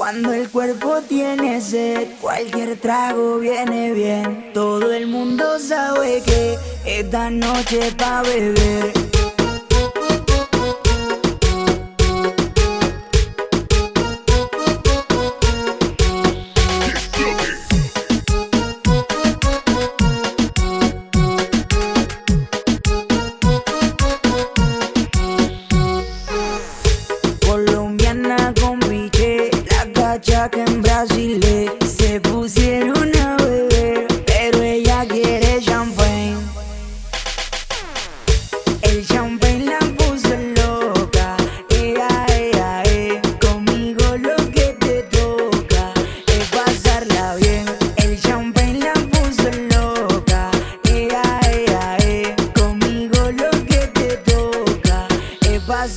Cuando el cuerpo tiene sed, cualquier trago viene bien. Todo el mundo sabe que esta noche pa' beber. Que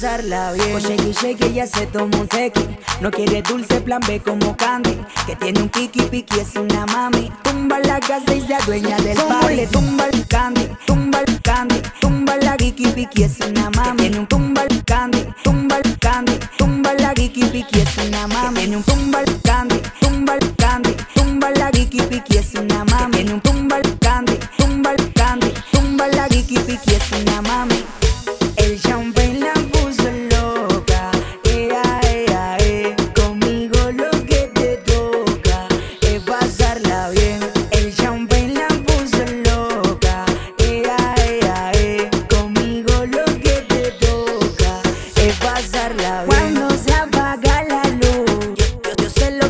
pasarla bien. Shake shake ella se un tequi. No quiere dulce plan B como Candy. Que tiene un kiki piki es una mami. Tumba la casa y se adueña del party. le tumba el candy, tumba el candy, tumba la kiki piki es una mami. Que tiene un tumba el candy, tumba el candy, tumba la kiki piki es una mami. Que tiene un tumba el candy, tumba el candy, tumba la kiki piki es una mami. Que tiene un tumba el candy, tumba el candy, tumba la kiki piki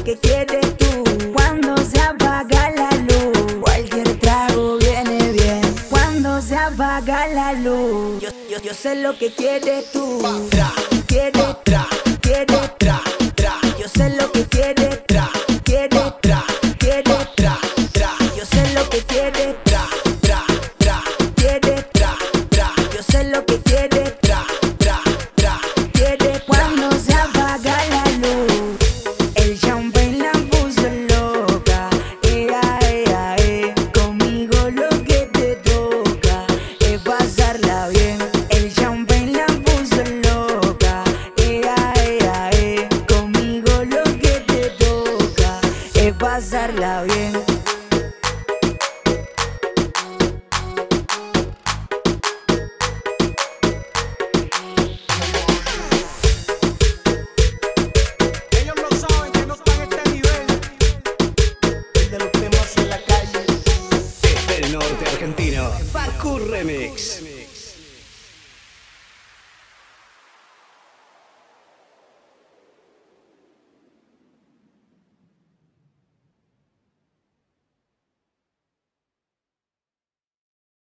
que quieres tú. Cuando se apaga la luz, cualquier trago viene bien. Cuando se apaga la luz, yo, yo, yo sé lo que quieres tú. Quieres, quieres, yo sé lo que quieres, quieres, quieres, yo sé lo que quieres, quieres, yo sé lo que pasarla bien. Ellos no saben que no están a este nivel. de los temas en la calle. El norte argentino. Facu Remix.